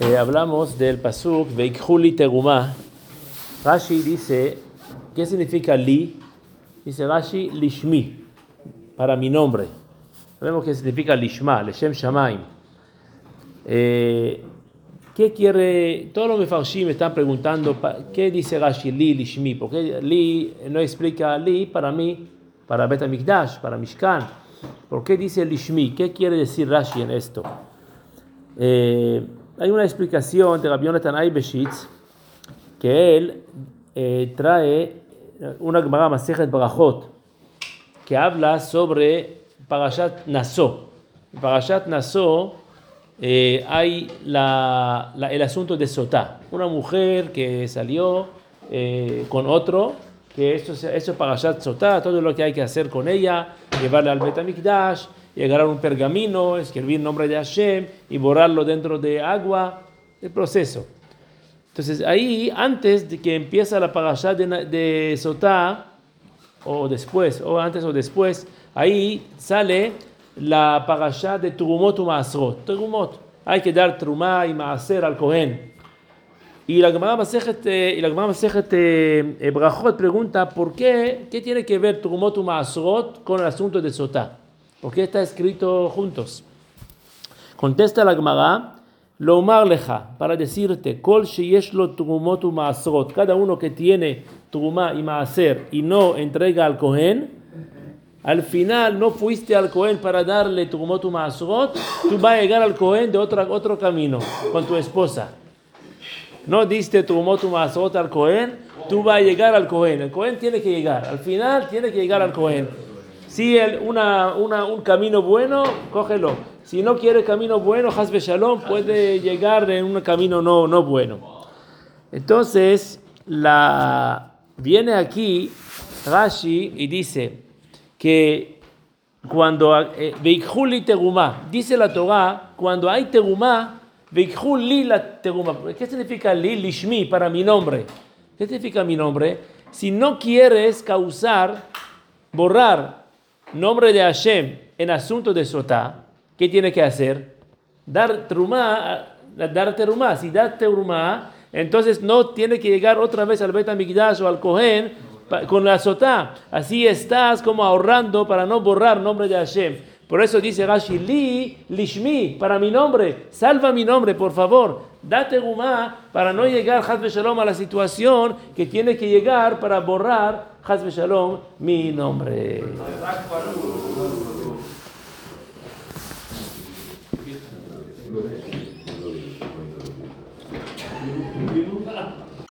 Eh, hablamos del pasuk Veikjuli Tegumah. Rashi dice, ¿qué significa li? Dice Rashi, lishmi, para mi nombre. Sabemos qué significa lishma, leshem shamaim. Eh, ¿Qué quiere? Todos los mefarshim me están preguntando, ¿qué dice Rashi li, lishmi? Porque li no explica li para mí, para Bet para Mishkan. ¿Por qué dice lishmi? ¿Qué quiere decir Rashi en esto? Eh, hay una explicación de Rabbi Yonatan Aibeshitz que él eh, trae una Gemara Masejet Barajot que habla sobre Parashat Naso. En Parashat Naso eh, hay la, la, el asunto de Sotá, una mujer que salió eh, con otro, que eso, eso es Parashat Sotá, todo lo que hay que hacer con ella, llevarla al Betamikdash, llegar a un pergamino, escribir el nombre de Hashem y borrarlo dentro de agua, el proceso. Entonces ahí, antes de que empieza la parasha de, de Sotá, o después, o antes o después, ahí sale la parasha de Trumot u Maasrot. Trumot, hay que dar Trumá y Maaser al Cohen. Y la Gemara Masejet, y la Masejet eh, Brachot pregunta, ¿por qué? ¿Qué tiene que ver Trumot u Maasrot con el asunto de Sotá? ¿Por qué está escrito juntos? Contesta la Gemara, lo leja, para decirte, kol sheyeshlo trumot u maasrot, cada uno que tiene trumá y maaser y no entrega al Cohen, al final no fuiste al Cohen para darle trumot u maasrot, tú vas a llegar al Cohen de otro, otro camino, con tu esposa. No diste trumot u maasrot al Cohen, tú vas a llegar al Cohen. El Cohen tiene que llegar, al final tiene que llegar al Cohen. Si el, una, una, un camino bueno, cógelo. Si no quiere camino bueno, Hasbe Shalom puede llegar en un camino no, no bueno. Entonces, la, viene aquí Rashi y dice que cuando eh, Tegumá, dice la Torah, cuando hay Tegumá. ¿Qué significa li? Lishmi, para mi nombre. ¿Qué significa mi nombre? Si no quieres causar, borrar nombre de Hashem en asunto de Sotá, ¿qué tiene que hacer? Dar trumá, dar terumá. Si da terumá, entonces no tiene que llegar otra vez al Bet o al Kohen con la Sotá. Así estás como ahorrando para no borrar nombre de Hashem. Por eso dice Rashi, li, lishmi, para mi nombre, salva mi nombre, por favor. Date gumá para no llegar, Hazbe Shalom, a la situación que tiene que llegar para borrar, Hazbe Shalom, mi nombre.